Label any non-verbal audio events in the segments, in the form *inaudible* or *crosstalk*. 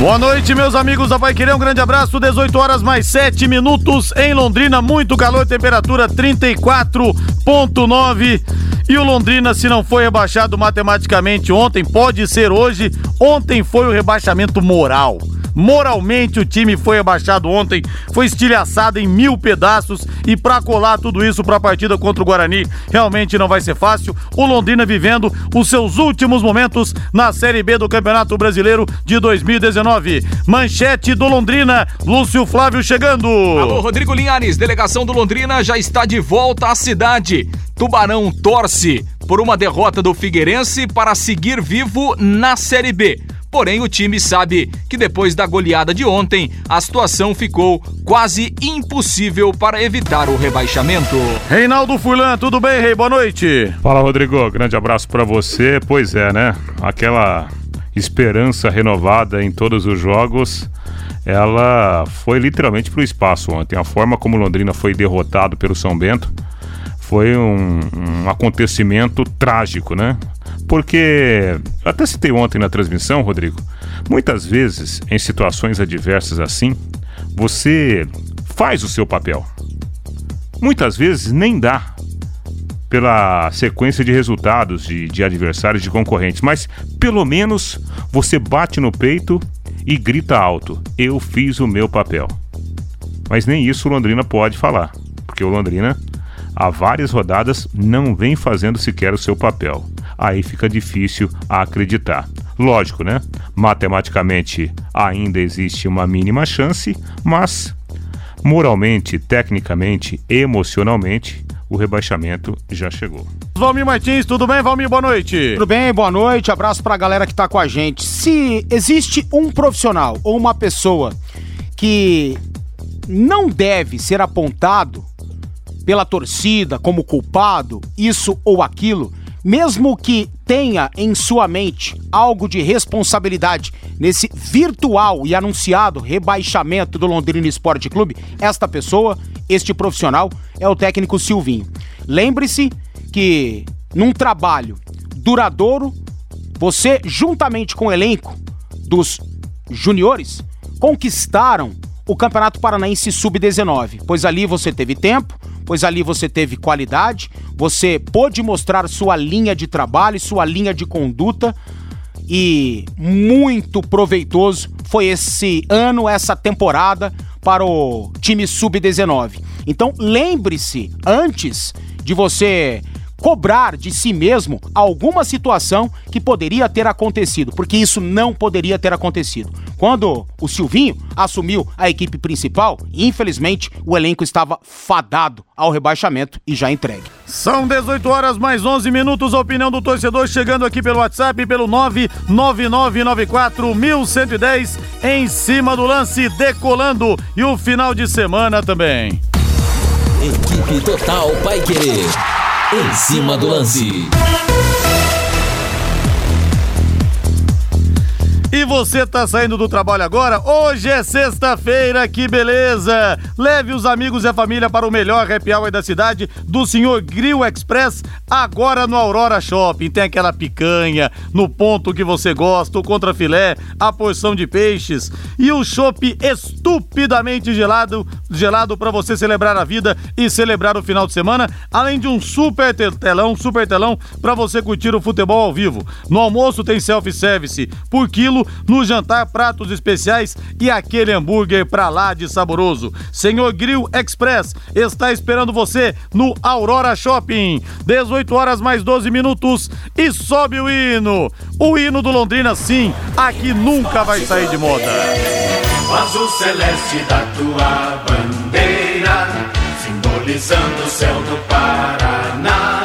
Boa noite, meus amigos da Pai Querer. Um grande abraço. 18 horas mais 7 minutos em Londrina. Muito calor, temperatura 34,9. E o Londrina, se não foi rebaixado matematicamente ontem, pode ser hoje. Ontem foi o rebaixamento moral. Moralmente o time foi abaixado ontem, foi estilhaçado em mil pedaços e para colar tudo isso para a partida contra o Guarani realmente não vai ser fácil. O Londrina vivendo os seus últimos momentos na Série B do Campeonato Brasileiro de 2019. Manchete do Londrina, Lúcio Flávio chegando. Alô, Rodrigo Linhares, delegação do Londrina já está de volta à cidade. Tubarão torce por uma derrota do Figueirense para seguir vivo na Série B. Porém, o time sabe que depois da goleada de ontem, a situação ficou quase impossível para evitar o rebaixamento. Reinaldo Furlan, tudo bem, Rei? Boa noite. Fala, Rodrigo. Grande abraço para você. Pois é, né? Aquela esperança renovada em todos os jogos, ela foi literalmente para o espaço ontem. A forma como Londrina foi derrotado pelo São Bento foi um, um acontecimento trágico, né? Porque, até citei ontem na transmissão, Rodrigo, muitas vezes em situações adversas assim, você faz o seu papel. Muitas vezes nem dá pela sequência de resultados de, de adversários, de concorrentes, mas pelo menos você bate no peito e grita alto: Eu fiz o meu papel. Mas nem isso o Londrina pode falar, porque o Londrina há várias rodadas não vem fazendo sequer o seu papel. Aí fica difícil a acreditar. Lógico, né? Matematicamente ainda existe uma mínima chance, mas moralmente, tecnicamente, emocionalmente, o rebaixamento já chegou. Valmir Martins, tudo bem, Valmir? Boa noite. Tudo bem, boa noite. Abraço pra galera que tá com a gente. Se existe um profissional ou uma pessoa que não deve ser apontado pela torcida como culpado, isso ou aquilo, mesmo que tenha em sua mente algo de responsabilidade nesse virtual e anunciado rebaixamento do Londrina Esporte Clube, esta pessoa, este profissional, é o técnico Silvinho. Lembre-se que num trabalho duradouro, você, juntamente com o elenco dos juniores, conquistaram o Campeonato Paranaense Sub-19, pois ali você teve tempo, pois ali você teve qualidade, você pôde mostrar sua linha de trabalho, sua linha de conduta e muito proveitoso foi esse ano, essa temporada para o time Sub-19. Então lembre-se antes de você cobrar de si mesmo alguma situação que poderia ter acontecido, porque isso não poderia ter acontecido. Quando o Silvinho assumiu a equipe principal, infelizmente o elenco estava fadado ao rebaixamento e já entregue. São 18 horas mais 11 minutos. A opinião do torcedor chegando aqui pelo WhatsApp pelo 999941110 em cima do lance decolando e o final de semana também. Equipe Total Paiquerê em cima do lance. E você tá saindo do trabalho agora? Hoje é sexta-feira, que beleza! Leve os amigos e a família para o melhor happy hour da cidade do Senhor Grill Express, agora no Aurora Shopping. Tem aquela picanha no ponto que você gosta, o contrafilé, a porção de peixes e o chopp estupidamente gelado, gelado para você celebrar a vida e celebrar o final de semana, além de um super telão, super telão para você curtir o futebol ao vivo. No almoço tem self-service por quilo no jantar pratos especiais e aquele hambúrguer pra lá de saboroso. Senhor Grill Express está esperando você no Aurora Shopping. 18 horas mais 12 minutos e sobe o hino. O hino do Londrina, sim, aqui nunca vai sair de moda. O azul celeste da tua bandeira, simbolizando o céu do Paraná.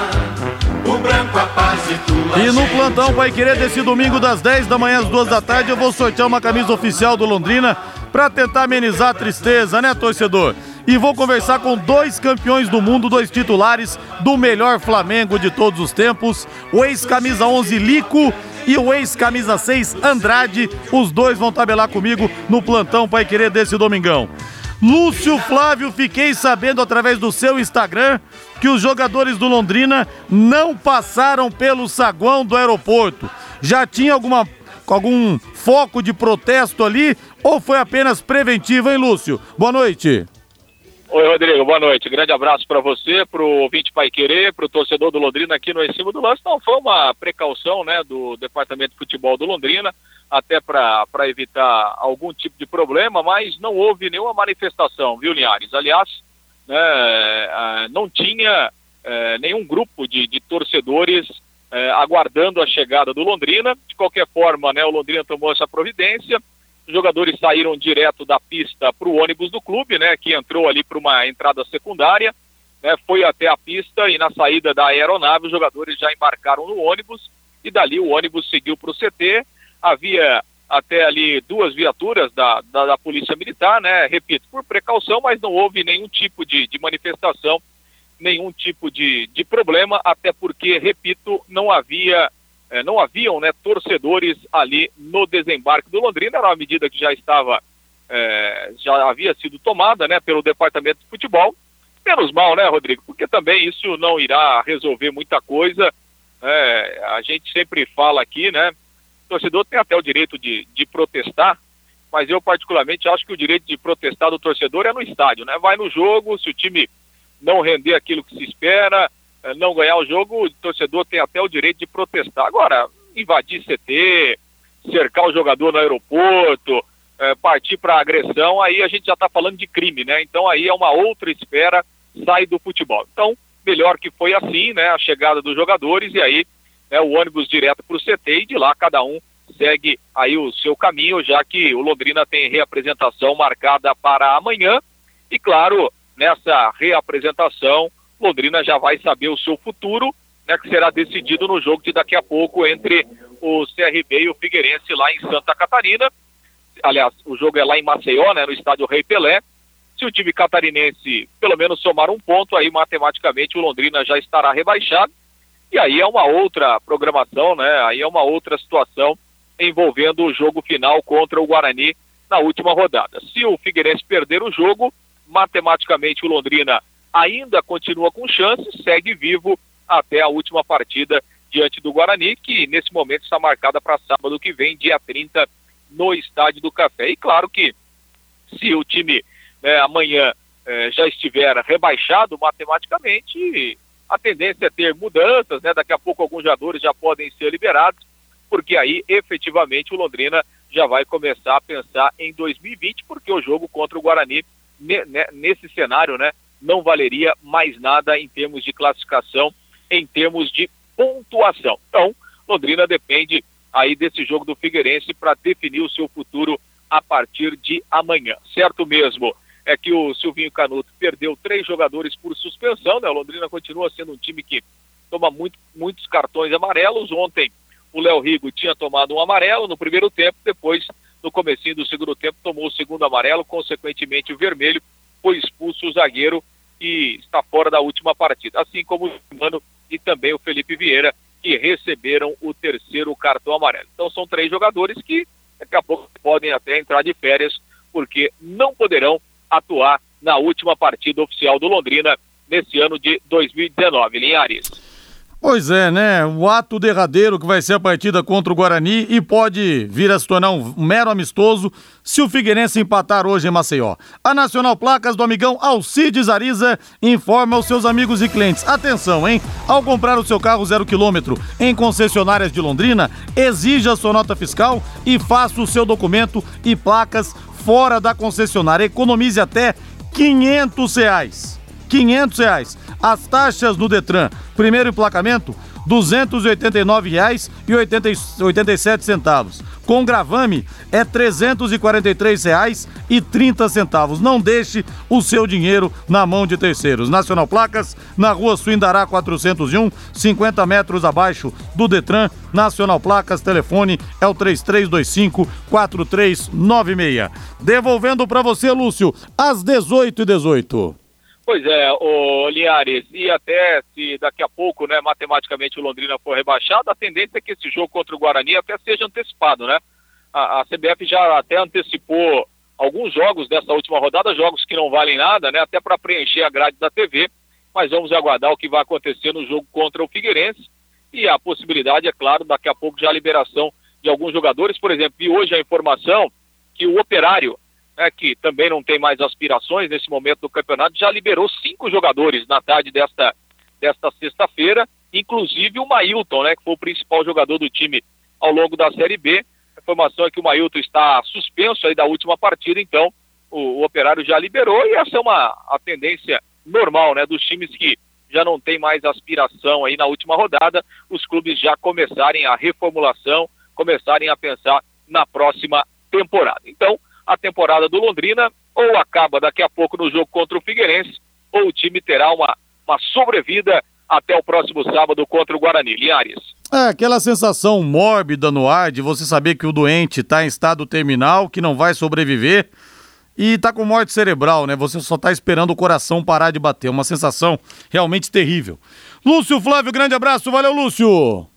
Branco a paz e tua E no plantão Pai Querer desse domingo das 10 da manhã às 2 da tarde eu vou sortear uma camisa oficial do Londrina para tentar amenizar a tristeza, né, torcedor? e vou conversar com dois campeões do mundo, dois titulares do melhor Flamengo de todos os tempos, o ex-camisa 11 Lico e o ex-camisa 6 Andrade. Os dois vão tabelar comigo no plantão Pai Querer desse domingão. Lúcio Flávio, fiquei sabendo através do seu Instagram que os jogadores do Londrina não passaram pelo saguão do aeroporto. Já tinha alguma algum foco de protesto ali ou foi apenas preventivo, hein, Lúcio? Boa noite. Oi, Rodrigo, boa noite. Grande abraço para você, para o ouvinte Pai Querer, para o torcedor do Londrina aqui no Em Cima do Lance. Não, foi uma precaução né, do Departamento de Futebol do Londrina, até para evitar algum tipo de problema, mas não houve nenhuma manifestação, viu, Linhares? Aliás, né, é, não tinha é, nenhum grupo de, de torcedores é, aguardando a chegada do Londrina. De qualquer forma, né, o Londrina tomou essa providência os jogadores saíram direto da pista para o ônibus do clube, né, que entrou ali para uma entrada secundária, né, foi até a pista e na saída da aeronave os jogadores já embarcaram no ônibus e dali o ônibus seguiu para o CT. Havia até ali duas viaturas da, da, da, Polícia Militar, né, repito, por precaução, mas não houve nenhum tipo de, de manifestação, nenhum tipo de, de problema, até porque, repito, não havia é, não haviam né, torcedores ali no desembarque do Londrina, era uma medida que já estava, é, já havia sido tomada né, pelo departamento de futebol. Menos mal, né, Rodrigo? Porque também isso não irá resolver muita coisa. É, a gente sempre fala aqui, né? O torcedor tem até o direito de, de protestar, mas eu particularmente acho que o direito de protestar do torcedor é no estádio, né? Vai no jogo, se o time não render aquilo que se espera, eh, não ganhar o jogo, o torcedor tem até o direito de protestar. Agora, invadir CT, cercar o jogador no aeroporto, é, partir para agressão, aí a gente já está falando de crime, né? Então aí é uma outra esfera, sai do futebol. Então, melhor que foi assim, né? A chegada dos jogadores e aí né, o ônibus direto para o CT e de lá cada um segue aí o seu caminho, já que o Londrina tem reapresentação marcada para amanhã. E claro, nessa reapresentação, Londrina já vai saber o seu futuro, né, que será decidido no jogo de daqui a pouco entre o CRB e o Figueirense lá em Santa Catarina. Aliás, o jogo é lá em Maceió, né, no estádio Rei Pelé. Se o time catarinense pelo menos somar um ponto, aí matematicamente o Londrina já estará rebaixado. E aí é uma outra programação, né? Aí é uma outra situação envolvendo o jogo final contra o Guarani na última rodada. Se o Figueirense perder o jogo, matematicamente o Londrina ainda continua com chances, segue vivo até a última partida diante do Guarani, que nesse momento está marcada para sábado que vem, dia 30, no Estádio do Café. E claro que se o time né, amanhã eh, já estiver rebaixado matematicamente, a tendência é ter mudanças, né? Daqui a pouco alguns jogadores já podem ser liberados, porque aí efetivamente o Londrina já vai começar a pensar em 2020, porque o jogo contra o Guarani nesse cenário, né, não valeria mais nada em termos de classificação, em termos de pontuação. Então, Londrina depende aí desse jogo do Figueirense para definir o seu futuro a partir de amanhã. Certo mesmo é que o Silvinho Canuto perdeu três jogadores por suspensão, né? O Londrina continua sendo um time que toma muito, muitos cartões amarelos. Ontem o Léo Rigo tinha tomado um amarelo no primeiro tempo, depois no comecinho do segundo tempo tomou o segundo amarelo, consequentemente o vermelho foi expulso o zagueiro e está fora da última partida, assim como o Mano e também o Felipe Vieira, que receberam o terceiro cartão amarelo. Então são três jogadores que daqui a pouco podem até entrar de férias, porque não poderão atuar na última partida oficial do Londrina nesse ano de 2019. Linhares. Pois é, né? O ato derradeiro que vai ser a partida contra o Guarani e pode vir a se tornar um mero amistoso se o Figueirense empatar hoje em Maceió. A Nacional Placas do amigão Alcides Ariza informa aos seus amigos e clientes. Atenção, hein? Ao comprar o seu carro zero quilômetro em concessionárias de Londrina, exija sua nota fiscal e faça o seu documento e placas fora da concessionária. Economize até 500 reais. 500 reais. As taxas no Detran, primeiro emplacamento, R$ 289,87. Com gravame é R$ 343,30. Não deixe o seu dinheiro na mão de terceiros. Nacional Placas, na rua Suindará 401, 50 metros abaixo do Detran. Nacional Placas, telefone é o 3325 4396. Devolvendo para você, Lúcio, às 18 e 18 Pois é, o Linhares, e até se daqui a pouco, né, matematicamente o Londrina for rebaixado, a tendência é que esse jogo contra o Guarani até seja antecipado, né? A, a CBF já até antecipou alguns jogos dessa última rodada, jogos que não valem nada, né, até para preencher a grade da TV, mas vamos aguardar o que vai acontecer no jogo contra o Figueirense e a possibilidade, é claro, daqui a pouco já a liberação de alguns jogadores, por exemplo, vi hoje a informação que o Operário né, que também não tem mais aspirações nesse momento do campeonato, já liberou cinco jogadores na tarde desta, desta sexta-feira, inclusive o Mailton, né, que foi o principal jogador do time ao longo da Série B. A informação é que o Mailton está suspenso aí da última partida, então o, o Operário já liberou e essa é uma a tendência normal, né, dos times que já não tem mais aspiração aí na última rodada, os clubes já começarem a reformulação, começarem a pensar na próxima temporada. Então, a temporada do Londrina ou acaba daqui a pouco no jogo contra o Figueirense, ou o time terá uma, uma sobrevida até o próximo sábado contra o Guarani. Liares. É, aquela sensação mórbida no ar de você saber que o doente está em estado terminal, que não vai sobreviver e está com morte cerebral, né? Você só está esperando o coração parar de bater. Uma sensação realmente terrível. Lúcio Flávio, grande abraço. Valeu, Lúcio.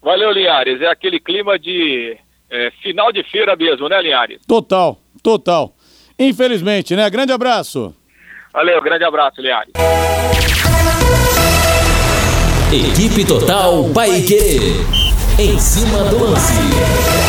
Valeu, Liares. É aquele clima de é, final de feira mesmo, né, Linhares? Total, total. Infelizmente, né? Grande abraço. Valeu, grande abraço, Linhares. Equipe Total Paique. Em cima do lance.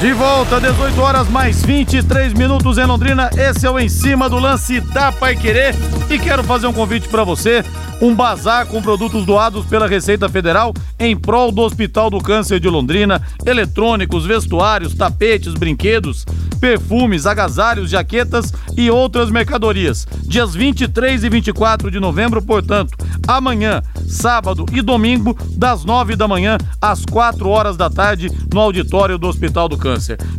De volta, 18 horas mais 23 minutos em Londrina. Esse é o Em Cima do Lance da Pai Querer. E quero fazer um convite para você um bazar com produtos doados pela Receita Federal em prol do Hospital do Câncer de Londrina, eletrônicos, vestuários, tapetes, brinquedos, perfumes, agasalhos, jaquetas e outras mercadorias. Dias 23 e 24 de novembro, portanto, amanhã, sábado e domingo, das 9 da manhã às 4 horas da tarde, no auditório do Hospital do Câncer.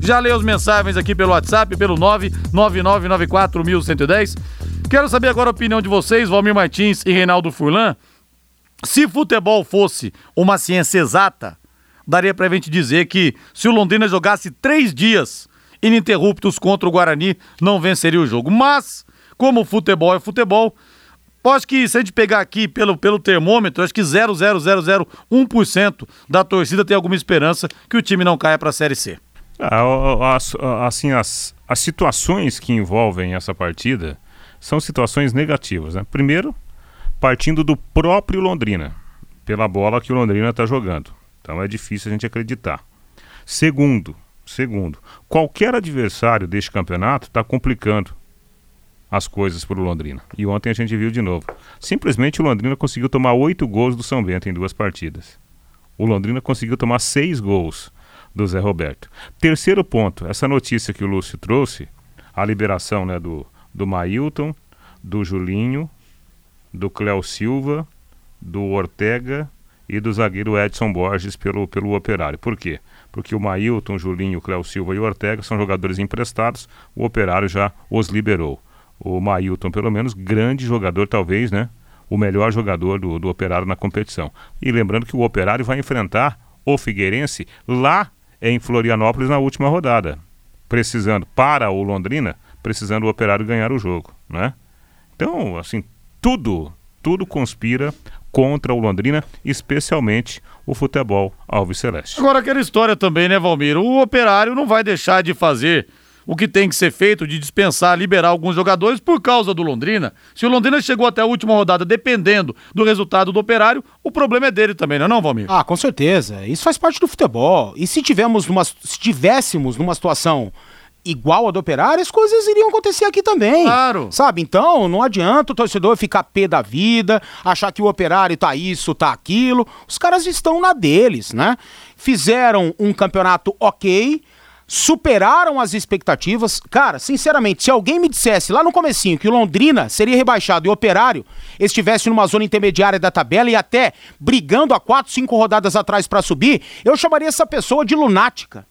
Já leio as mensagens aqui pelo WhatsApp, pelo 999941110. Quero saber agora a opinião de vocês, Valmir Martins e Reinaldo Furlan. Se futebol fosse uma ciência exata, daria pra gente dizer que se o Londrina jogasse três dias ininterruptos contra o Guarani, não venceria o jogo. Mas, como futebol é futebol, Acho que se a gente pegar aqui pelo, pelo termômetro, acho que 0,0001% da torcida tem alguma esperança que o time não caia para a Série C. Ah, assim, as, as situações que envolvem essa partida são situações negativas. Né? Primeiro, partindo do próprio Londrina, pela bola que o Londrina está jogando. Então é difícil a gente acreditar. Segundo, segundo, qualquer adversário deste campeonato está complicando as coisas para o Londrina. E ontem a gente viu de novo. Simplesmente o Londrina conseguiu tomar oito gols do São Bento em duas partidas. O Londrina conseguiu tomar seis gols do Zé Roberto. Terceiro ponto, essa notícia que o Lúcio trouxe, a liberação né, do, do Mailton, do Julinho, do Cléo Silva, do Ortega e do zagueiro Edson Borges pelo, pelo Operário. Por quê? Porque o Mailton, Julinho, Cléo Silva e o Ortega são jogadores emprestados, o Operário já os liberou. O Mailton, pelo menos, grande jogador, talvez, né? O melhor jogador do, do Operário na competição. E lembrando que o Operário vai enfrentar o Figueirense lá em Florianópolis na última rodada. Precisando para o Londrina precisando o Operário ganhar o jogo, né? Então, assim, tudo, tudo conspira contra o Londrina, especialmente o futebol Alves Celeste. Agora aquela história também, né, Valmir? O Operário não vai deixar de fazer o que tem que ser feito de dispensar, liberar alguns jogadores por causa do Londrina. Se o Londrina chegou até a última rodada dependendo do resultado do Operário, o problema é dele também, não é não, Valmir? Ah, com certeza. Isso faz parte do futebol. E se tivemos numa, se tivéssemos numa situação igual a do Operário, as coisas iriam acontecer aqui também. Claro. Sabe? Então, não adianta o torcedor ficar pé da vida, achar que o Operário tá isso, tá aquilo. Os caras estão na deles, né? Fizeram um campeonato ok, superaram as expectativas. Cara, sinceramente, se alguém me dissesse lá no comecinho que o Londrina seria rebaixado e o Operário estivesse numa zona intermediária da tabela e até brigando a quatro, cinco rodadas atrás para subir, eu chamaria essa pessoa de lunática.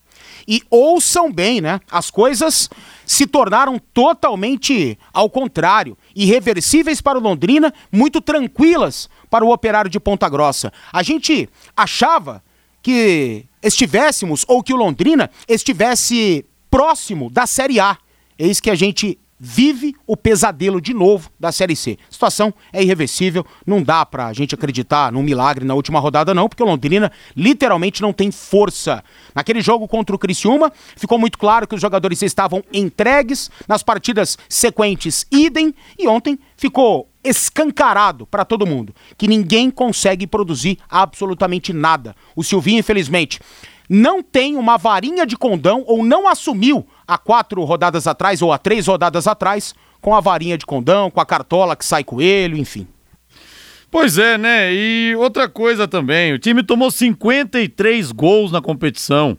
E ouçam bem, né? As coisas se tornaram totalmente ao contrário, irreversíveis para o Londrina, muito tranquilas para o Operário de Ponta Grossa. A gente achava que estivéssemos ou que o Londrina estivesse próximo da Série A. Eis que a gente vive o pesadelo de novo da Série C. A situação é irreversível, não dá pra gente acreditar num milagre na última rodada não, porque o Londrina literalmente não tem força. Naquele jogo contra o Criciúma, ficou muito claro que os jogadores estavam entregues, nas partidas sequentes idem, e ontem ficou escancarado para todo mundo que ninguém consegue produzir absolutamente nada. O Silvinho, infelizmente, não tem uma varinha de condão ou não assumiu há quatro rodadas atrás ou há três rodadas atrás com a varinha de condão, com a cartola que sai coelho, enfim. Pois é, né? E outra coisa também, o time tomou 53 gols na competição.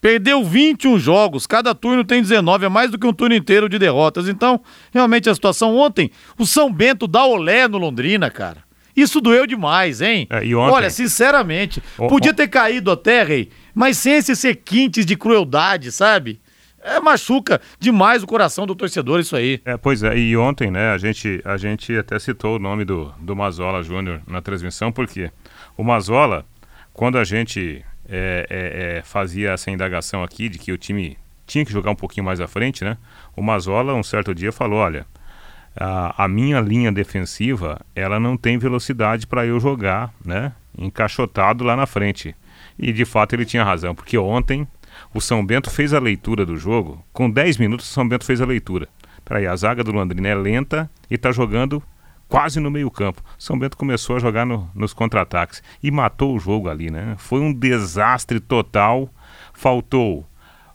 Perdeu 21 jogos, cada turno tem 19, é mais do que um turno inteiro de derrotas. Então, realmente a situação ontem, o São Bento dá olé no Londrina, cara. Isso doeu demais, hein? É, e ontem... Olha, sinceramente, o, podia ter caído até, Rei, mas sem esses requintes de crueldade, sabe? É, machuca demais o coração do torcedor isso aí. É, pois é, e ontem, né, a gente, a gente até citou o nome do, do Mazola Júnior na transmissão, porque o Mazola, quando a gente é, é, é, fazia essa indagação aqui de que o time tinha que jogar um pouquinho mais à frente, né, o Mazola um certo dia falou, olha, a, a minha linha defensiva, ela não tem velocidade para eu jogar, né? Encaixotado lá na frente. E de fato ele tinha razão, porque ontem o São Bento fez a leitura do jogo. Com 10 minutos o São Bento fez a leitura. Peraí, a zaga do Londrina é lenta e está jogando quase no meio-campo. São Bento começou a jogar no, nos contra-ataques e matou o jogo ali, né? Foi um desastre total. Faltou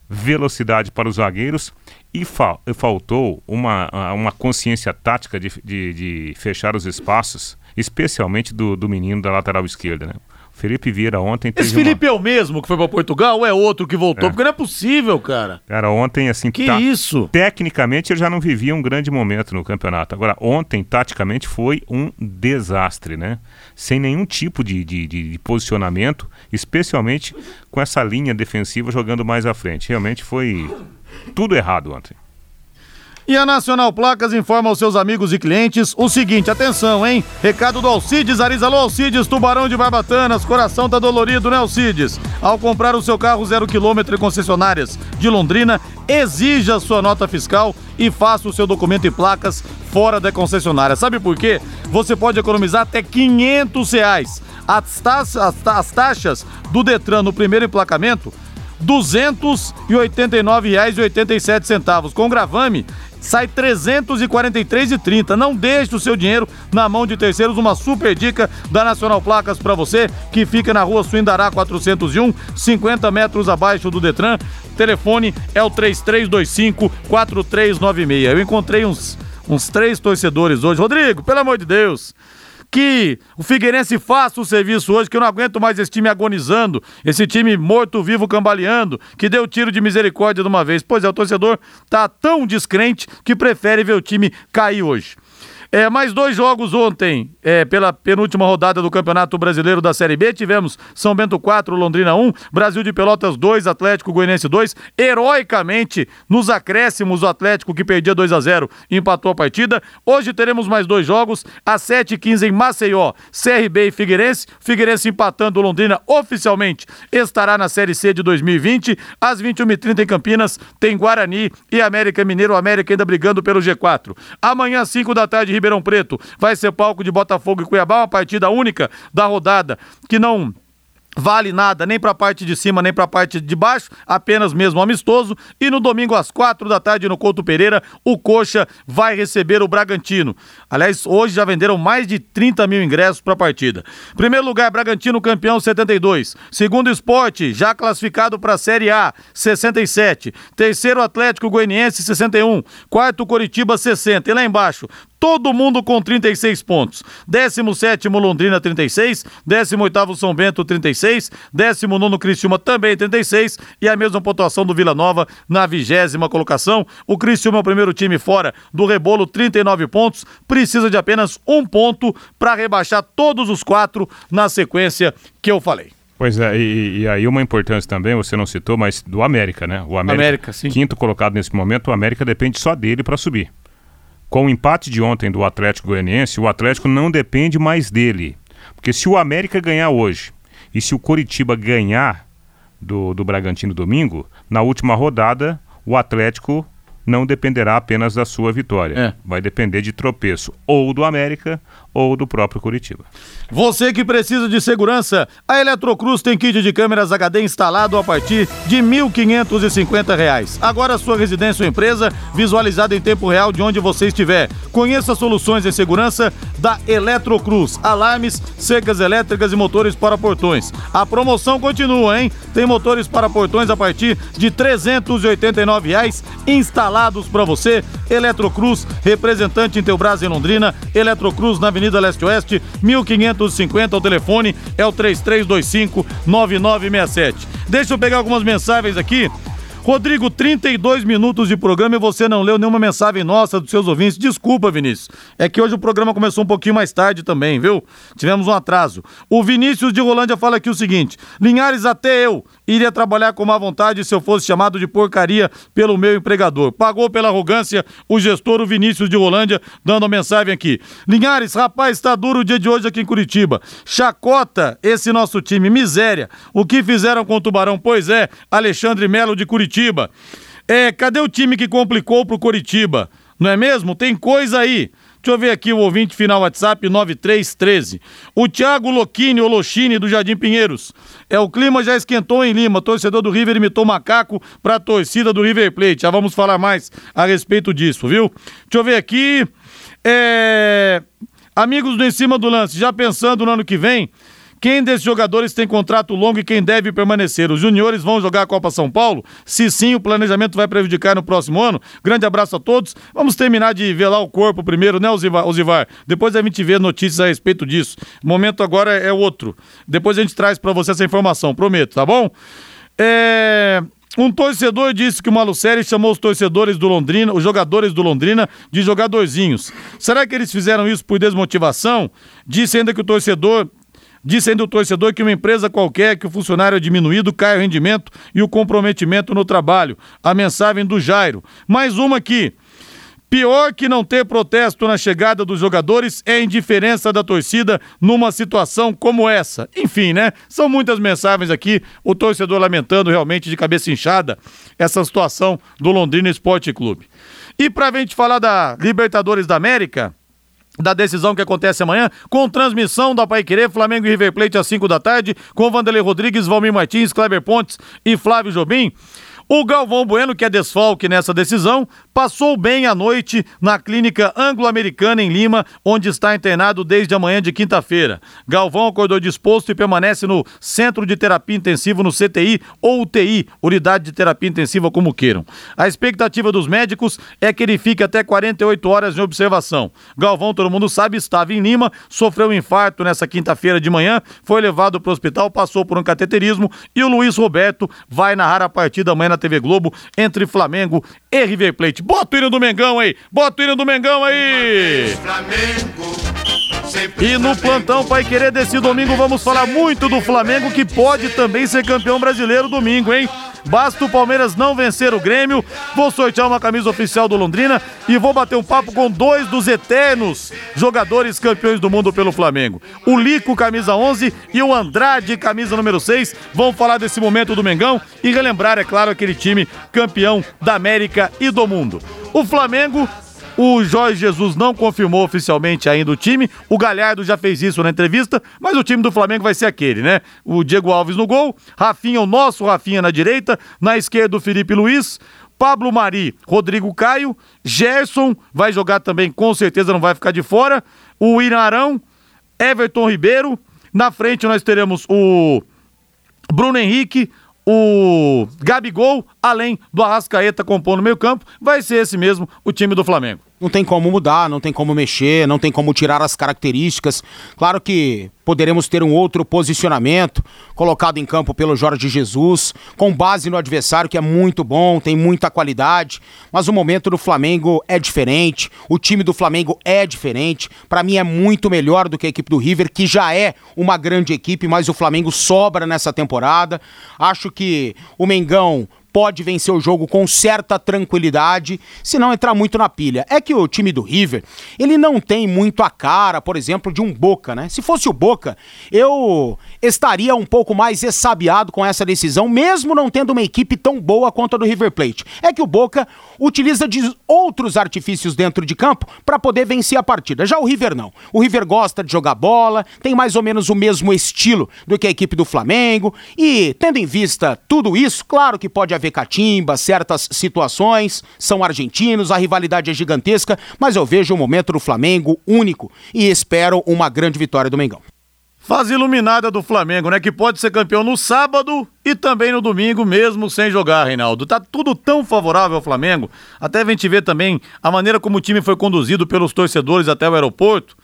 velocidade para os zagueiros e fa faltou uma, uma consciência tática de, de, de, fechar os espaços, especialmente do, do menino da lateral esquerda, né? Felipe Vieira ontem teve Esse Felipe uma... é o mesmo que foi para Portugal ou é outro que voltou? É. Porque não é possível, cara. Cara, ontem, assim... Que tá... isso? Tecnicamente, ele já não vivia um grande momento no campeonato. Agora, ontem, taticamente, foi um desastre, né? Sem nenhum tipo de, de, de posicionamento, especialmente com essa linha defensiva jogando mais à frente. Realmente foi tudo errado ontem. E a Nacional Placas informa aos seus amigos e clientes o seguinte: atenção, hein? Recado do Alcides, Ariza Alô, Alcides, Tubarão de Barbatanas, coração tá dolorido, né, Alcides? Ao comprar o seu carro zero quilômetro em concessionárias de Londrina, exija sua nota fiscal e faça o seu documento e placas fora da concessionária. Sabe por quê? Você pode economizar até 500 reais. As, taxas, as taxas do Detran no primeiro emplacamento R$ 289,87. Com gravame, sai 343,30. Não deixe o seu dinheiro na mão de terceiros. Uma super dica da Nacional Placas para você, que fica na rua Suindará 401, 50 metros abaixo do Detran. Telefone é o 3325 4396. Eu encontrei uns, uns três torcedores hoje. Rodrigo, pelo amor de Deus que o Figueirense faça o serviço hoje, que eu não aguento mais esse time agonizando, esse time morto-vivo cambaleando, que deu tiro de misericórdia de uma vez. Pois é, o torcedor tá tão descrente que prefere ver o time cair hoje. É, mais dois jogos ontem, é, pela penúltima rodada do Campeonato Brasileiro da Série B. Tivemos São Bento 4, Londrina 1, Brasil de Pelotas 2, Atlético Goianiense 2. Heroicamente, nos acréscimos, o Atlético que perdia 2 a 0 empatou a partida. Hoje teremos mais dois jogos, às 7h15 em Maceió, CRB e Figueirense. Figueirense empatando Londrina oficialmente estará na Série C de 2020. Às 21h30 em Campinas tem Guarani e América Mineiro. América ainda brigando pelo G4. Amanhã, às 5 da tarde, Ribeirão Preto vai ser palco de Botafogo e Cuiabá, uma partida única da rodada que não vale nada nem para a parte de cima nem para a parte de baixo, apenas mesmo amistoso. E no domingo às quatro da tarde no Couto Pereira, o Coxa vai receber o Bragantino. Aliás, hoje já venderam mais de 30 mil ingressos para a partida. Primeiro lugar, Bragantino campeão 72. Segundo Esporte, já classificado para a Série A, 67. Terceiro Atlético Goianiense 61. Quarto Coritiba 60. E lá embaixo, todo mundo com 36 pontos. 17 Londrina 36, 18 São Bento 36, 19 Criciúma também 36 e a mesma pontuação do Vila Nova na vigésima colocação. O Criciúma é o primeiro time fora do rebolo, 39 pontos, precisa de apenas um ponto para rebaixar todos os quatro na sequência que eu falei. Pois é, e, e, aí uma importância também, você não citou, mas do América, né? O América, América sim. quinto colocado nesse momento, o América depende só dele para subir. Com o empate de ontem do Atlético Goianiense, o Atlético não depende mais dele. Porque se o América ganhar hoje e se o Coritiba ganhar do, do Bragantino domingo, na última rodada, o Atlético não dependerá apenas da sua vitória. É. Vai depender de tropeço ou do América ou do próprio Curitiba. Você que precisa de segurança, a Eletrocruz tem kit de câmeras HD instalado a partir de 1.550 reais. Agora sua residência ou empresa visualizada em tempo real de onde você estiver. Conheça soluções de segurança da Eletrocruz. Alarmes, cercas elétricas e motores para portões. A promoção continua, hein? Tem motores para portões a partir de 389 reais instalados para você. Eletrocruz, representante em Teubras em Londrina. Eletrocruz na Avenida Leste-Oeste, 1550. O telefone é o 3325 9967. Deixa eu pegar algumas mensagens aqui. Rodrigo, 32 minutos de programa e você não leu nenhuma mensagem nossa dos seus ouvintes. Desculpa, Vinícius. É que hoje o programa começou um pouquinho mais tarde também, viu? Tivemos um atraso. O Vinícius de Rolândia fala aqui o seguinte: Linhares, até eu iria trabalhar com má vontade se eu fosse chamado de porcaria pelo meu empregador. Pagou pela arrogância o gestor, o Vinícius de Rolândia, dando a mensagem aqui. Linhares, rapaz, está duro o dia de hoje aqui em Curitiba. Chacota esse nosso time, miséria. O que fizeram com o Tubarão? Pois é, Alexandre Melo de Curitiba. É, cadê o time que complicou pro Curitiba? Não é mesmo? Tem coisa aí. Deixa eu ver aqui o ouvinte final WhatsApp 9313. O Thiago Loquini, ou Lochini, do Jardim Pinheiros. É, o clima já esquentou em Lima. Torcedor do River imitou macaco pra torcida do River Plate. Já vamos falar mais a respeito disso, viu? Deixa eu ver aqui. É... Amigos do Em Cima do Lance, já pensando no ano que vem, quem desses jogadores tem contrato longo e quem deve permanecer? Os juniores vão jogar a Copa São Paulo? Se sim, o planejamento vai prejudicar no próximo ano? Grande abraço a todos. Vamos terminar de velar o corpo primeiro, né, Osivar? Depois a gente vê notícias a respeito disso. O momento agora é outro. Depois a gente traz para você essa informação, prometo, tá bom? É... Um torcedor disse que o Malucelli chamou os torcedores do Londrina, os jogadores do Londrina, de jogadorzinhos. Será que eles fizeram isso por desmotivação? Disse ainda que o torcedor Disse ainda o torcedor que uma empresa qualquer que o funcionário é diminuído cai o rendimento e o comprometimento no trabalho. A mensagem do Jairo. Mais uma aqui. Pior que não ter protesto na chegada dos jogadores é a indiferença da torcida numa situação como essa. Enfim, né? São muitas mensagens aqui, o torcedor lamentando realmente de cabeça inchada essa situação do Londrina Esporte Clube. E pra gente falar da Libertadores da América, da decisão que acontece amanhã, com transmissão da Pai Querer, Flamengo e River Plate às 5 da tarde, com Vanderlei Rodrigues, Valmir Martins, Kleber Pontes e Flávio Jobim. O Galvão Bueno, que é desfalque nessa decisão, passou bem a noite na clínica anglo-americana em Lima, onde está internado desde amanhã de quinta-feira. Galvão acordou disposto e permanece no Centro de Terapia Intensiva no CTI ou UTI, Unidade de Terapia Intensiva, como queiram. A expectativa dos médicos é que ele fique até 48 horas em observação. Galvão, todo mundo sabe, estava em Lima, sofreu um infarto nessa quinta-feira de manhã, foi levado para o hospital, passou por um cateterismo e o Luiz Roberto vai narrar a partida amanhã na TV Globo entre Flamengo e River Plate. Bota o hino do Mengão aí! Bota o hino do Mengão aí! E no plantão Pai Querer desse domingo vamos falar muito do Flamengo que pode também ser campeão brasileiro domingo, hein? Basta o Palmeiras não vencer o Grêmio. Vou sortear uma camisa oficial do Londrina e vou bater um papo com dois dos eternos jogadores campeões do mundo pelo Flamengo. O Lico, camisa 11, e o Andrade, camisa número 6. Vão falar desse momento do Mengão e relembrar, é claro, aquele time campeão da América e do mundo. O Flamengo o Jorge Jesus não confirmou oficialmente ainda o time. O Galhardo já fez isso na entrevista, mas o time do Flamengo vai ser aquele, né? O Diego Alves no gol, Rafinha, o nosso Rafinha na direita, na esquerda o Felipe Luiz, Pablo Mari, Rodrigo Caio, Gerson vai jogar também, com certeza não vai ficar de fora. O Inarão, Everton Ribeiro. Na frente nós teremos o Bruno Henrique, o Gabigol, além do Arrascaeta compondo no meio campo, vai ser esse mesmo o time do Flamengo. Não tem como mudar, não tem como mexer, não tem como tirar as características. Claro que poderemos ter um outro posicionamento colocado em campo pelo Jorge Jesus, com base no adversário que é muito bom, tem muita qualidade, mas o momento do Flamengo é diferente, o time do Flamengo é diferente. Para mim é muito melhor do que a equipe do River, que já é uma grande equipe, mas o Flamengo sobra nessa temporada. Acho que o Mengão pode vencer o jogo com certa tranquilidade, se não entrar muito na pilha. É que o time do River, ele não tem muito a cara, por exemplo, de um Boca, né? Se fosse o Boca, eu estaria um pouco mais ressabiado com essa decisão, mesmo não tendo uma equipe tão boa quanto a do River Plate. É que o Boca utiliza de outros artifícios dentro de campo para poder vencer a partida. Já o River não. O River gosta de jogar bola, tem mais ou menos o mesmo estilo do que a equipe do Flamengo e, tendo em vista tudo isso, claro que pode haver catimba, certas situações, são argentinos, a rivalidade é gigantesca, mas eu vejo o momento do Flamengo único e espero uma grande vitória do Mengão. Fase iluminada do Flamengo, né? Que pode ser campeão no sábado e também no domingo, mesmo sem jogar, Reinaldo. Tá tudo tão favorável ao Flamengo. Até a gente vê também a maneira como o time foi conduzido pelos torcedores até o aeroporto.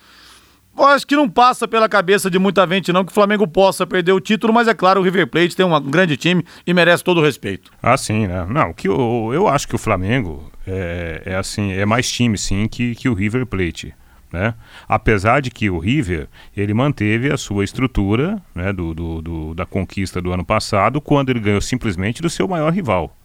Eu acho que não passa pela cabeça de muita gente não que o Flamengo possa perder o título, mas é claro, o River Plate tem um grande time e merece todo o respeito. Ah, sim, né? Não, que eu, eu acho que o Flamengo é, é assim, é mais time sim que, que o River Plate. Né? Apesar de que o River ele manteve a sua estrutura né, do, do, do, da conquista do ano passado, quando ele ganhou simplesmente do seu maior rival.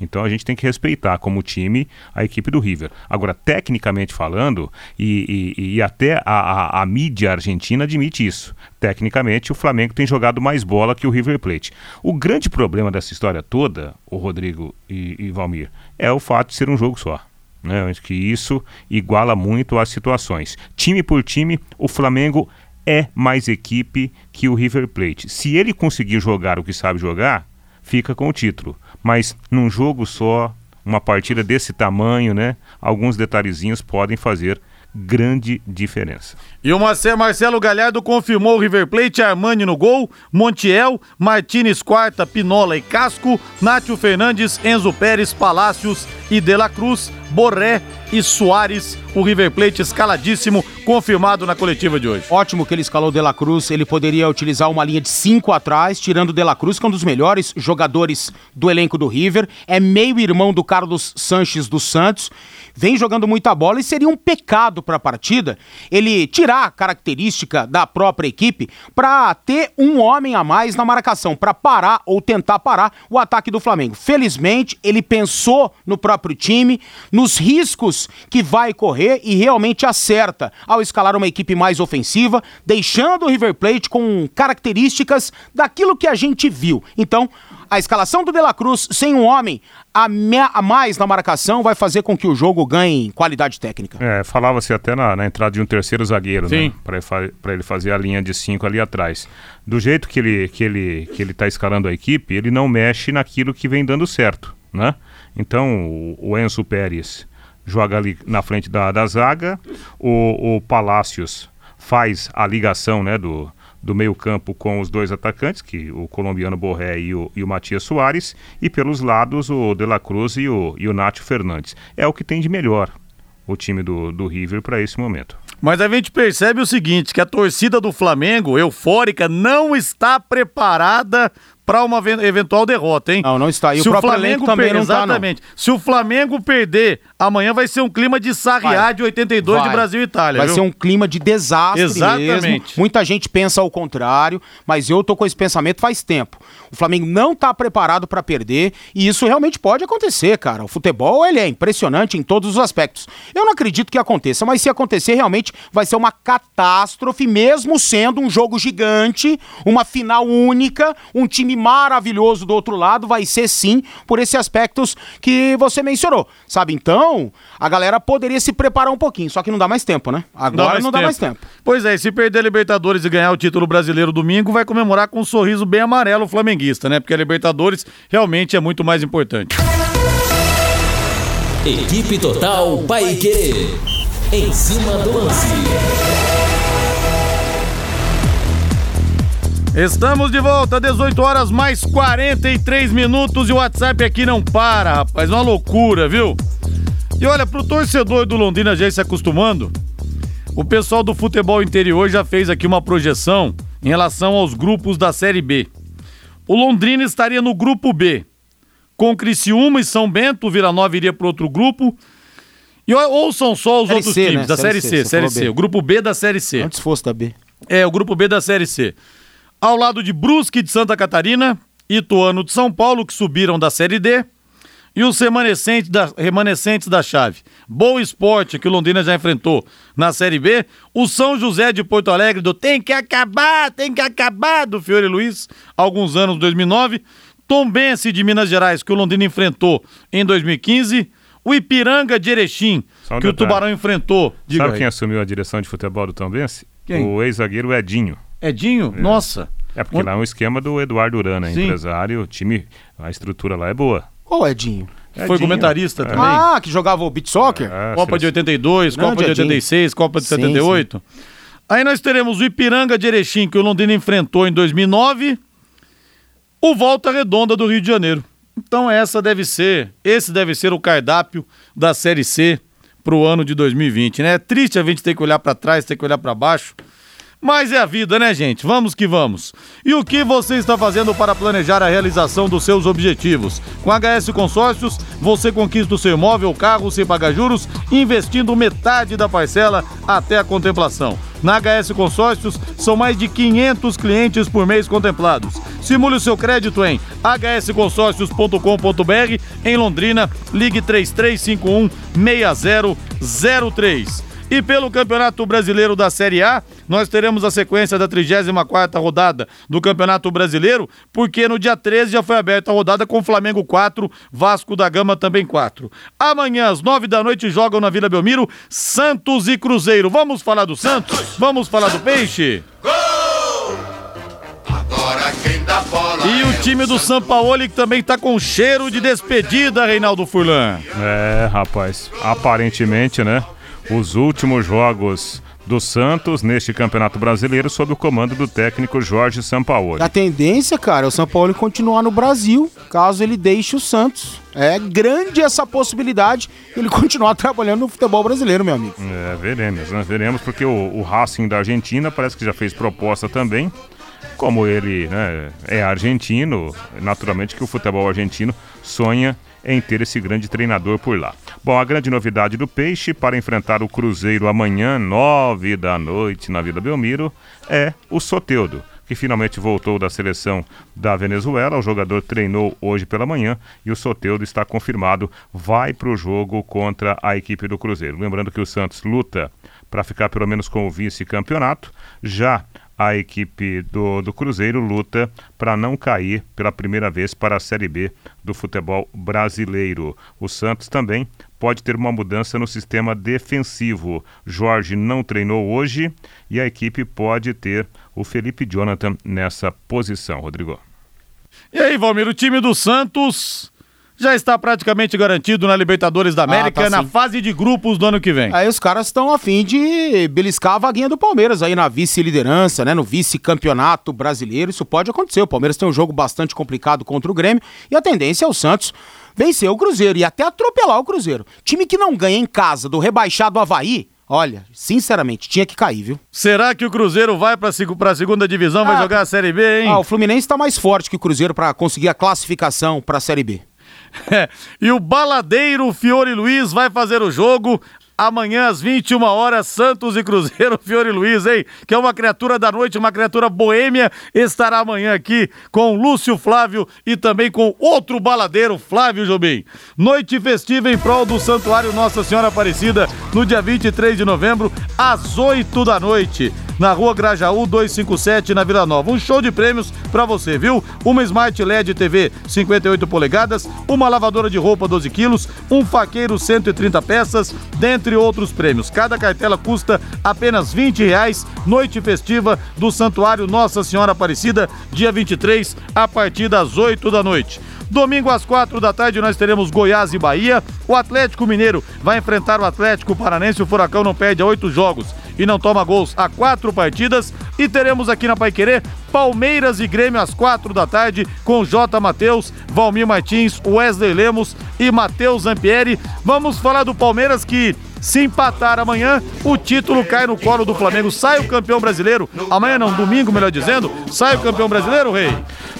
Então a gente tem que respeitar como time a equipe do River. Agora, tecnicamente falando, e, e, e até a, a, a, mídia argentina admite isso. Tecnicamente, o Flamengo tem jogado mais bola que o River Plate. O grande problema dessa história toda, o Rodrigo e, e Valmir, é o fato de ser um jogo só. Né? Acho que isso iguala muito as situações. Time por time, o Flamengo é mais equipe que o River Plate. Se ele conseguir jogar o que sabe jogar, fica com o título mas num jogo só, uma partida desse tamanho, né? Alguns detalhezinhos podem fazer grande diferença. E o Marcelo Galhardo confirmou o River Plate, Armani no gol, Montiel, Martinez Quarta, Pinola e Casco, Nátio Fernandes, Enzo Pérez, Palácios e De La Cruz, Borré e Soares. O River Plate escaladíssimo, confirmado na coletiva de hoje. Ótimo que ele escalou De La Cruz, ele poderia utilizar uma linha de cinco atrás, tirando De La Cruz, que é um dos melhores jogadores do elenco do River, é meio irmão do Carlos Sanches dos Santos, vem jogando muita bola e seria um pecado para a partida ele tirar característica da própria equipe para ter um homem a mais na marcação, para parar ou tentar parar o ataque do Flamengo. Felizmente, ele pensou no próprio time, nos riscos que vai correr e realmente acerta ao escalar uma equipe mais ofensiva, deixando o River Plate com características daquilo que a gente viu. Então, a escalação do De La Cruz sem um homem a, a mais na marcação vai fazer com que o jogo ganhe qualidade técnica. É, falava-se até na, na, entrada de um terceiro zagueiro, Sim. né? Para ele fazer a linha de cinco ali atrás. Do jeito que ele que ele que ele está escalando a equipe, ele não mexe naquilo que vem dando certo, né? Então o, o Enzo Pérez joga ali na frente da, da zaga, o, o Palácios faz a ligação, né? Do do meio-campo com os dois atacantes, que o colombiano Borré e o, e o Matias Soares, e pelos lados o De La Cruz e o, e o Nacho Fernandes. É o que tem de melhor o time do, do River para esse momento. Mas a gente percebe o seguinte, que a torcida do Flamengo, eufórica, não está preparada para uma eventual derrota, hein? Não, não está. E Se o, o Flamengo também per... não Exatamente. Tá, não. Se o Flamengo perder, amanhã vai ser um clima de Sarriá de 82 vai. de Brasil e Itália. Vai viu? ser um clima de desastre Exatamente. Mesmo. Muita gente pensa ao contrário, mas eu tô com esse pensamento faz tempo. O Flamengo não está preparado para perder e isso realmente pode acontecer, cara. O futebol ele é impressionante em todos os aspectos. Eu não acredito que aconteça, mas se acontecer realmente vai ser uma catástrofe, mesmo sendo um jogo gigante, uma final única, um time maravilhoso do outro lado, vai ser sim por esses aspectos que você mencionou, sabe? Então, a galera poderia se preparar um pouquinho, só que não dá mais tempo, né? Agora não dá, mais, não tempo. dá mais tempo. Pois é, se perder a Libertadores e ganhar o título brasileiro domingo, vai comemorar com um sorriso bem amarelo o flamenguista, né? Porque a Libertadores realmente é muito mais importante. Equipe Total Paique. Em cima do lance. Estamos de volta, 18 horas mais 43 minutos e o WhatsApp aqui não para, rapaz. Uma loucura, viu? E olha, pro torcedor do Londrina já ir se acostumando, o pessoal do futebol interior já fez aqui uma projeção em relação aos grupos da Série B. O Londrina estaria no grupo B, com Criciúma e São Bento, o Vila Nova iria para outro grupo. E ó, ouçam só os Série outros C, times né? da Série Série C, C, Série C, o grupo B da Série C. Antes fosse da B. É, o grupo B da Série C. Ao lado de Brusque de Santa Catarina, Ituano de São Paulo, que subiram da Série D, e os remanescentes da, remanescentes da chave. Boa Esporte, que o Londrina já enfrentou na Série B, o São José de Porto Alegre, do tem que acabar, tem que acabar, do Fiore Luiz, alguns anos, 2009, Tombense de Minas Gerais, que o Londrina enfrentou em 2015, o Ipiranga de Erechim, um que o detalhe. Tubarão enfrentou. Diga Sabe aí. quem assumiu a direção de futebol do Tombense? Quem? O ex-zagueiro Edinho. Edinho? Nossa. É porque lá é um esquema do Eduardo Urana, Sim. empresário, o time, a estrutura lá é boa. Qual Edinho? Foi Edinho, comentarista é. também. Ah, que jogava o beat soccer? É, Copa de 82, Não, Copa de Edinho. 86, Copa de Sim, 78. Aí nós teremos o Ipiranga de Erechim, que o Londrina enfrentou em 2009, o Volta Redonda do Rio de Janeiro. Então essa deve ser, esse deve ser o cardápio da Série C pro ano de 2020, né? É triste a gente ter que olhar pra trás, ter que olhar pra baixo, mas é a vida, né, gente? Vamos que vamos. E o que você está fazendo para planejar a realização dos seus objetivos? Com HS Consórcios, você conquista o seu imóvel ou carro sem pagar juros, investindo metade da parcela até a contemplação. Na HS Consórcios, são mais de 500 clientes por mês contemplados. Simule o seu crédito em hsconsórcios.com.br em Londrina, ligue 3351 6003. E pelo Campeonato Brasileiro da Série A, nós teremos a sequência da 34ª rodada do Campeonato Brasileiro, porque no dia 13 já foi aberta a rodada com Flamengo 4, Vasco da Gama também 4. Amanhã às 9 da noite jogam na Vila Belmiro Santos e Cruzeiro. Vamos falar do Santos? Vamos falar do Peixe? Agora quem dá bola E o time do Sampaoli que também tá com cheiro de despedida, Reinaldo Furlan. É, rapaz, aparentemente, né? Os últimos jogos do Santos neste Campeonato Brasileiro sob o comando do técnico Jorge Sampaoli. A tendência, cara, é o São Paulo continuar no Brasil, caso ele deixe o Santos. É grande essa possibilidade de ele *laughs* continuar trabalhando no futebol brasileiro, meu amigo. É, veremos, né? Veremos, porque o, o Racing da Argentina parece que já fez proposta também. Como ele né, é argentino, naturalmente que o futebol argentino sonha em ter esse grande treinador por lá. Bom, a grande novidade do Peixe para enfrentar o Cruzeiro amanhã, nove da noite, na Vila Belmiro, é o Soteudo, que finalmente voltou da seleção da Venezuela. O jogador treinou hoje pela manhã e o Soteudo está confirmado, vai para o jogo contra a equipe do Cruzeiro. Lembrando que o Santos luta para ficar pelo menos com o vice-campeonato, já a equipe do, do Cruzeiro luta para não cair pela primeira vez para a Série B do futebol brasileiro. O Santos também pode ter uma mudança no sistema defensivo. Jorge não treinou hoje e a equipe pode ter o Felipe Jonathan nessa posição, Rodrigo. E aí, Valmir, o time do Santos já está praticamente garantido na Libertadores da América tá na sim. fase de grupos do ano que vem. Aí os caras estão a fim de beliscar a vaguinha do Palmeiras aí na vice-liderança, né? No vice-campeonato brasileiro. Isso pode acontecer. O Palmeiras tem um jogo bastante complicado contra o Grêmio e a tendência é o Santos vencer o Cruzeiro e até atropelar o Cruzeiro. Time que não ganha em casa do rebaixado Havaí, olha, sinceramente, tinha que cair, viu? Será que o Cruzeiro vai para a segunda divisão, vai Ah, jogar a Série B, hein? Ah, o Fluminense tá mais forte que o Cruzeiro pra conseguir a classificação pra Série B. *laughs* E o baladeiro Fiore Luiz vai fazer o jogo amanhã às 21 horas, Santos e Cruzeiro, *laughs* Fiore Luiz, hein? Que é uma criatura da noite, uma criatura boêmia, estará amanhã aqui com Lúcio Flávio e também com outro baladeiro, Flávio Jobim. Noite festiva em prol do Santuário Nossa Senhora Aparecida, no dia 23 de novembro, às 8 da noite. Na rua Grajaú 257, na Vila Nova. Um show de prêmios pra você, viu? Uma Smart LED TV 58 polegadas, uma lavadora de roupa 12 quilos, um faqueiro 130 peças, dentre outros prêmios. Cada cartela custa apenas 20 reais. Noite festiva do Santuário Nossa Senhora Aparecida, dia 23, a partir das 8 da noite. Domingo às quatro da tarde nós teremos Goiás e Bahia. O Atlético Mineiro vai enfrentar o Atlético Paranense. O Furacão não perde a oito jogos e não toma gols há quatro partidas. E teremos aqui na Paiquerê Palmeiras e Grêmio às quatro da tarde com J. Matheus, Valmir Martins, Wesley Lemos e Matheus Zampieri. Vamos falar do Palmeiras que se empatar amanhã, o título cai no colo do Flamengo. Sai o campeão brasileiro. Amanhã não, domingo, melhor dizendo. Sai o campeão brasileiro, Rei.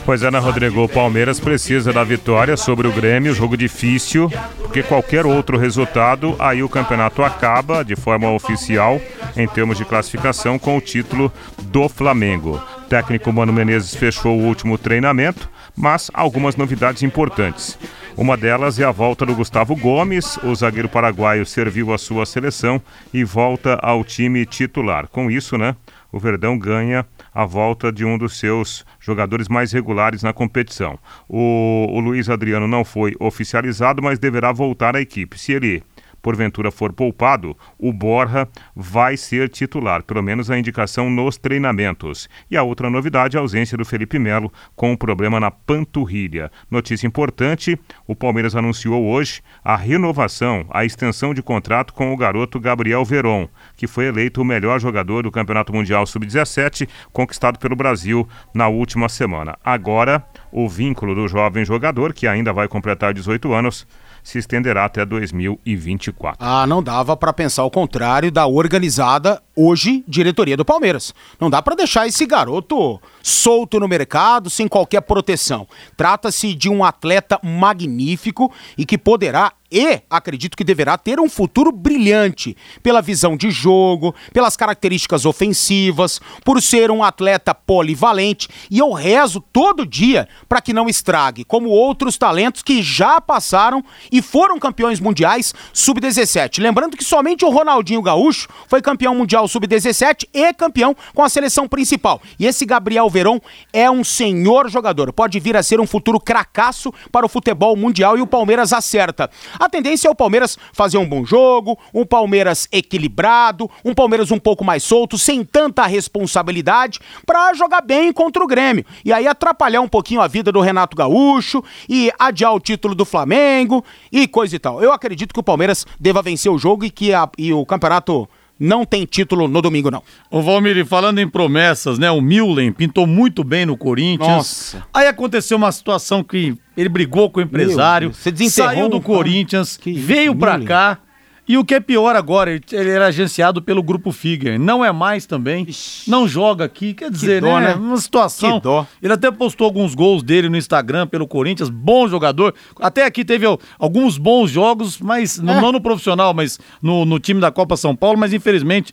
Pois é, Ana Rodrigo, o Palmeiras precisa da vitória sobre o Grêmio, jogo difícil, porque qualquer outro resultado, aí o campeonato acaba de forma oficial em termos de classificação com o título do Flamengo. O técnico Mano Menezes fechou o último treinamento, mas algumas novidades importantes. Uma delas é a volta do Gustavo Gomes, o zagueiro paraguaio serviu a sua seleção e volta ao time titular. Com isso, né, o Verdão ganha a volta de um dos seus jogadores mais regulares na competição. O, o Luiz Adriano não foi oficializado, mas deverá voltar à equipe. Se ele porventura for poupado, o Borja vai ser titular, pelo menos a indicação nos treinamentos. E a outra novidade, a ausência do Felipe Melo com um problema na panturrilha. Notícia importante: o Palmeiras anunciou hoje a renovação, a extensão de contrato com o garoto Gabriel Veron, que foi eleito o melhor jogador do Campeonato Mundial Sub-17, conquistado pelo Brasil na última semana. Agora, o vínculo do jovem jogador, que ainda vai completar 18 anos, se estenderá até 2024. Ah, não dava para pensar o contrário da organizada hoje diretoria do Palmeiras. Não dá para deixar esse garoto solto no mercado sem qualquer proteção. Trata-se de um atleta magnífico e que poderá e acredito que deverá ter um futuro brilhante pela visão de jogo, pelas características ofensivas, por ser um atleta polivalente e eu rezo todo dia para que não estrague, como outros talentos que já passaram e foram campeões mundiais sub-17. Lembrando que somente o Ronaldinho Gaúcho foi campeão mundial sub-17 e campeão com a seleção principal. E esse Gabriel Veron é um senhor jogador, pode vir a ser um futuro cracaço para o futebol mundial e o Palmeiras acerta. A tendência é o Palmeiras fazer um bom jogo, um Palmeiras equilibrado, um Palmeiras um pouco mais solto, sem tanta responsabilidade, para jogar bem contra o Grêmio. E aí atrapalhar um pouquinho a vida do Renato Gaúcho e adiar o título do Flamengo e coisa e tal. Eu acredito que o Palmeiras deva vencer o jogo e que a, e o campeonato não tem título no domingo, não. Ô Valmir, falando em promessas, né? O Milen pintou muito bem no Corinthians. Nossa. Aí aconteceu uma situação que ele brigou com o empresário, Meu saiu do. Corinthians, veio pra Milen. cá. E o que é pior agora, ele- era agenciado pelo Grupo Figuer. Não é mais também. Não joga aqui. Quer dizer, dó, né? né? Uma situação. Que dó. Ele até postou alguns gols dele no Instagram pelo Corinthians. Bom jogador. Até aqui teve ó, alguns bons jogos, mas É. não- não no profissional, mas no, no time da Copa São Paulo. Mas infelizmente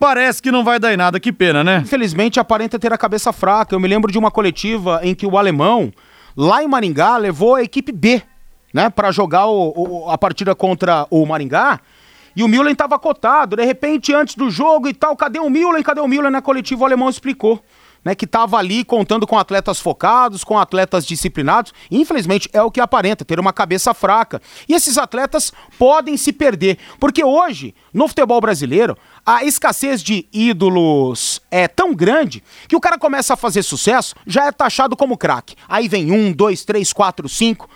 parece que não vai dar em nada. Que pena, né? Infelizmente aparenta ter a cabeça fraca. Eu me lembro de uma coletiva em que o alemão, lá em Maringá, levou a equipe B, né, para jogar o- o- a partida contra o Maringá. E o Müller estava cotado. De repente, antes do jogo e tal, cadê o Müller? Cadê o Müller? Na coletiva, o alemão explicou. Né, que estava ali contando com atletas focados, com atletas disciplinados. Infelizmente, é o que aparenta, ter uma cabeça fraca. E esses atletas podem se perder. Porque hoje, no futebol brasileiro, a escassez de ídolos é tão grande que o cara começa a fazer sucesso, já é taxado como craque. Aí vem um, dois, três, quatro, cinco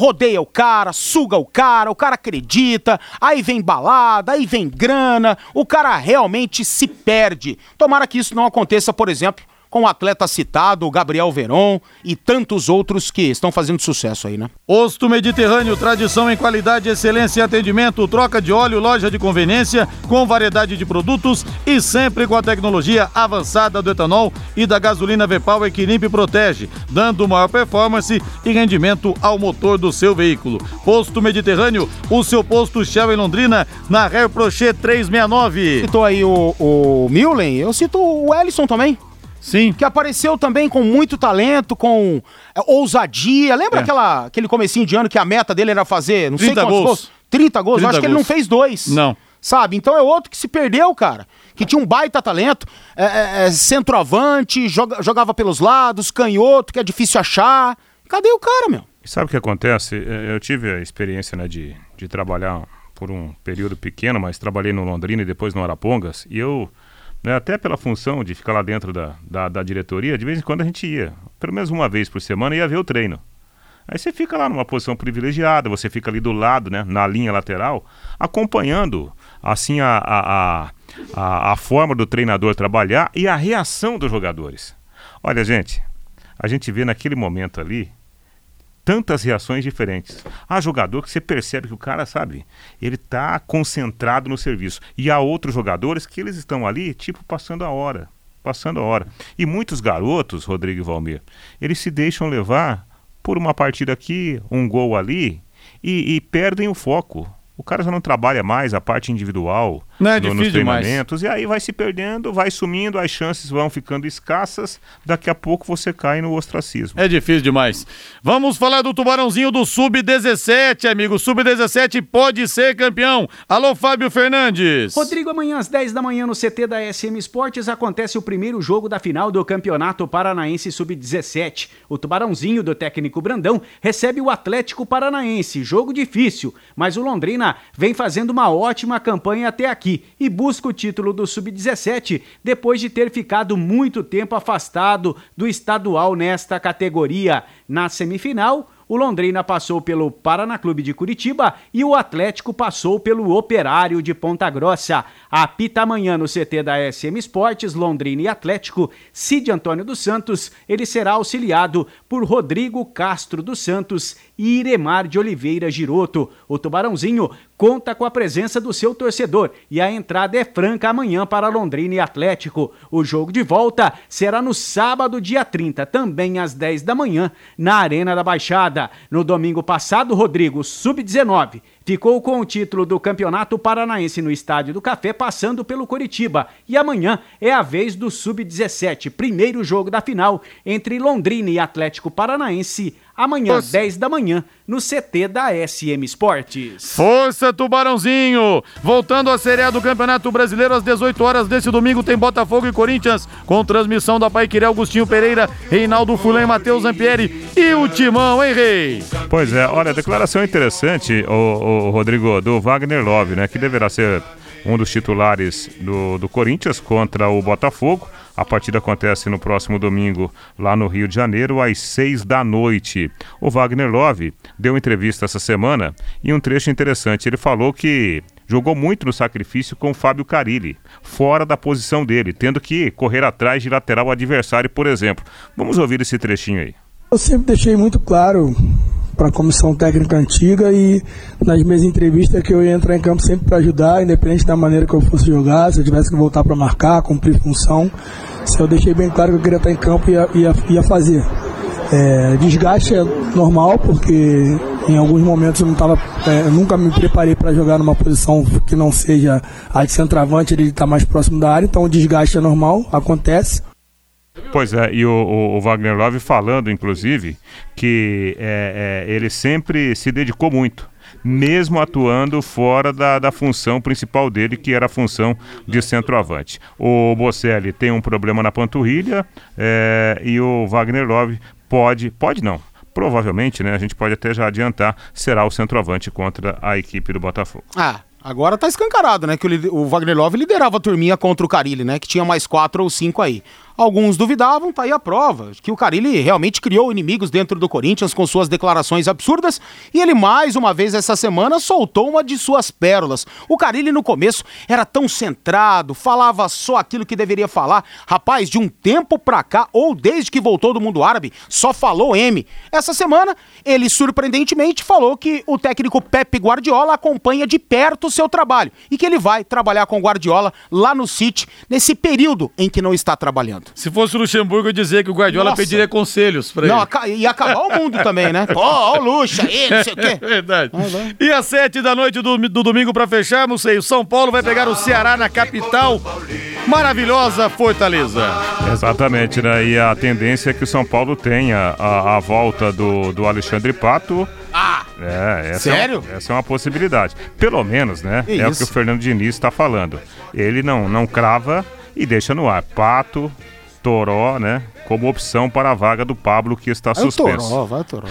rodeia o cara, suga o cara, o cara acredita, aí vem balada, aí vem grana, o cara realmente se perde. Tomara que isso não aconteça, por exemplo, com o atleta citado, Gabriel Veron e tantos outros que estão fazendo sucesso aí, né? Posto Mediterrâneo, tradição em qualidade, excelência e atendimento, troca de óleo, loja de conveniência, com variedade de produtos e sempre com a tecnologia avançada do etanol e da gasolina V-Power que limpa e protege, dando maior performance e rendimento ao motor do seu veículo. Posto Mediterrâneo, o seu posto Shell em Londrina, na Rare Prochet 369. Citou aí o, o Millen, eu cito o Ellison também. Sim. Que apareceu também com muito talento, com é, ousadia. Lembra É. aquela, aquele comecinho de ano que a meta dele era fazer não sei 30 quantos gols. 30 gols. Eu 30 acho que ele não gols. fez dois. Não. Sabe? Então é outro que se perdeu, cara. Que tinha um baita talento. É, é, é, centroavante, joga- jogava pelos lados, canhoto, que é difícil achar. Cadê o cara, meu? E sabe o que acontece? É, Eu tive a experiência né, de, de trabalhar por um período pequeno, mas trabalhei no Londrina e depois no Arapongas, e eu, né, até pela função de ficar lá dentro da, da, da diretoria, de vez em quando a gente ia, pelo menos uma vez por semana, ia ver o treino. Aí você fica lá numa posição privilegiada, você fica ali do lado, né, na linha lateral, acompanhando assim a, a, a, a, a forma do treinador trabalhar e a reação dos jogadores. Olha, gente, a gente vê naquele momento ali tantas reações diferentes. Há jogador que você percebe que o cara, sabe, ele está concentrado no serviço. E há outros jogadores que eles estão ali, tipo, passando a hora. Passando a hora. E muitos garotos, Rodrigo e Valmir, eles se deixam levar por uma partida aqui, um gol ali, e, e perdem o foco o cara já não trabalha mais a parte individual não, é no, nos treinamentos, demais. e aí vai se perdendo, vai sumindo, as chances vão ficando escassas, daqui a pouco você cai no ostracismo. É difícil demais. Vamos falar do Tubarãozinho do Sub-17, amigo. Sub-17 pode ser campeão. Alô, Fábio Fernandes. Rodrigo, amanhã às 10 da manhã no CT da SM Esportes acontece o primeiro jogo da final do Campeonato Paranaense Sub-17. O Tubarãozinho do técnico Brandão recebe o Atlético Paranaense. Jogo difícil, mas o Londrina vem fazendo uma ótima campanha até aqui e busca o título do Sub-17 depois de ter ficado muito tempo afastado do estadual nesta categoria. Na semifinal, o Londrina passou pelo Paraná Clube de Curitiba e o Atlético passou pelo Operário de Ponta Grossa. Apita amanhã no CT da SM Esportes, Londrina e Atlético, Cid Antônio dos Santos, ele será auxiliado por Rodrigo Castro dos Santos e Iremar de Oliveira Giroto. O Tubarãozinho conta com a presença do seu torcedor e a entrada é franca amanhã para Londrina e Atlético. O jogo de volta será no sábado, dia 30, também às 10 da manhã, na Arena da Baixada. No domingo passado, Rodrigo, sub-19, ficou com o título do Campeonato Paranaense no Estádio do Café, passando pelo Curitiba. E amanhã é a vez do Sub-17, primeiro jogo da final entre Londrina e Atlético Paranaense, amanhã, Força. 10 da manhã, no CT da SM Esportes. Força, Tubarãozinho! Voltando à Série A do Campeonato Brasileiro, às 18 horas desse domingo tem Botafogo e Corinthians, com transmissão da Paiquerê Augustinho Pereira, Reinaldo Fulém, Matheus Zampieri e o Timão, hein, Rei? Pois é, olha, declaração interessante, o, o Rodrigo, do Wagner Love, né, que deverá ser um dos titulares do, do Corinthians contra o Botafogo. A partida acontece no próximo domingo, lá no Rio de Janeiro, às seis da noite. O Wagner Love deu entrevista essa semana e um trecho interessante. Ele falou que jogou muito no sacrifício com o Fábio Carilli, fora da posição dele, tendo que correr atrás de lateral adversário, por exemplo. Vamos ouvir esse trechinho aí. Eu sempre deixei muito claro para a comissão técnica antiga e nas minhas entrevistas que eu ia entrar em campo sempre para ajudar, independente da maneira que eu fosse jogar, se eu tivesse que voltar para marcar, cumprir função. Se eu deixei bem claro que eu queria estar em campo e ia, ia, ia fazer. É, desgaste é normal, porque em alguns momentos eu não tava, é, eu nunca me preparei para jogar numa posição que não seja a de centroavante, ele está mais próximo da área, então o desgaste é normal, acontece. Pois é, e o, o, o, Wagner Love falando, inclusive, que é, é, ele sempre se dedicou muito, mesmo atuando fora da, da função principal dele, que era a função de centroavante. O Bocelli tem um problema na panturrilha é, e o Wagner Love pode, pode não, provavelmente, né? A gente pode até já adiantar, será o centroavante contra a equipe do Botafogo. Ah, agora tá escancarado, né? Que o, o Wagner Love liderava a turminha contra o Carilli, né? Que tinha mais quatro ou cinco aí. Alguns duvidavam, tá aí a prova, que o Carilli realmente criou inimigos dentro do Corinthians com suas declarações absurdas e ele mais uma vez essa semana soltou uma de suas pérolas. O Carilli no começo era tão centrado, falava só aquilo que deveria falar. Rapaz, de um tempo pra cá, ou desde que voltou do mundo árabe, só falou M. Essa semana, ele surpreendentemente falou que o técnico Pepe Guardiola acompanha de perto o seu trabalho e que ele vai trabalhar com Guardiola lá no City nesse período em que não está trabalhando. Se fosse o Luxemburgo, eu dizer que o Guardiola Nossa. pediria conselhos pra não, ele. Ia acabar o mundo também, né? Pô, ó o luxo aí, não sei o quê. *laughs* É verdade. e às sete da noite do, do domingo pra fechar, não sei, o São Paulo vai pegar o Ceará na capital maravilhosa Fortaleza. Exatamente, né? E a tendência é que o São Paulo tenha a, a volta do, do Alexandre Pato. Ah! É, essa sério? É, essa é uma possibilidade. Pelo menos, né? Que é isso? o que o Fernando Diniz está falando. Ele não, não crava e deixa no ar. Pato, Toró, né? Como opção para a vaga do Pablo que está vai suspenso. Toró, vai *laughs* Toró.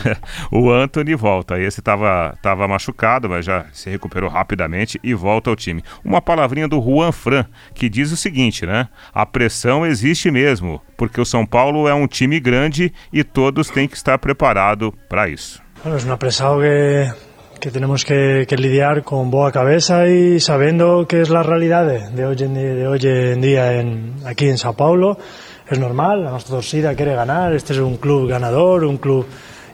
o Anthony volta. Esse estava tava machucado, mas já se recuperou rapidamente e volta ao time. Uma palavrinha do Juan Fran, que diz o seguinte, né? A pressão existe mesmo, porque o São Paulo é um time grande e todos têm que estar preparados para isso. Bueno, es una pressão que que tenemos que, que, lidiar con boa cabeza y sabiendo que es la realidad de, de hoy, en, de hoy en día en, aquí en Sao Paulo. Es normal, la torcida quiere ganar, este es un club ganador, un club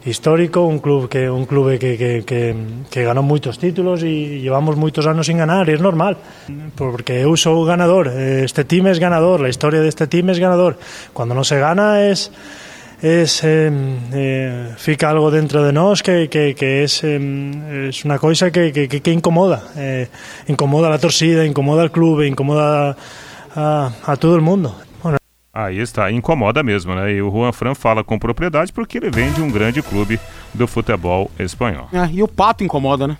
histórico, un club que un club que, que, que, ganó muchos títulos y llevamos muchos años sin ganar, y es normal, porque eu ganador, este team es ganador, la historia de este team es ganador. Cuando no se gana es es eh, eh, fica algo dentro de nós que, que, que es, eh, es una coisa que, que, que incomoda eh, incomoda a la torcida, incomoda al club incomoda a, todo el mundo. Aí está, incomoda mesmo, né? E o Juan Fran fala com propriedade porque ele vem de um grande clube do futebol espanhol. É, e o Pato incomoda, né?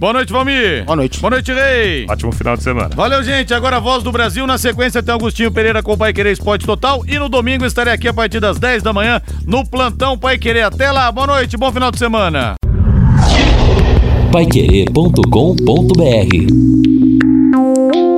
Boa noite, Valmir. Boa noite. Boa noite, Rei. Ótimo final de semana. Valeu, gente. Agora a voz do Brasil. Na sequência tem Agostinho Pereira com o Pai Querer Esporte Total. E no domingo estarei aqui a partir das 10 da manhã no Plantão Pai Querer. Até lá. Boa noite. Bom final de semana. Paiquerê.com.br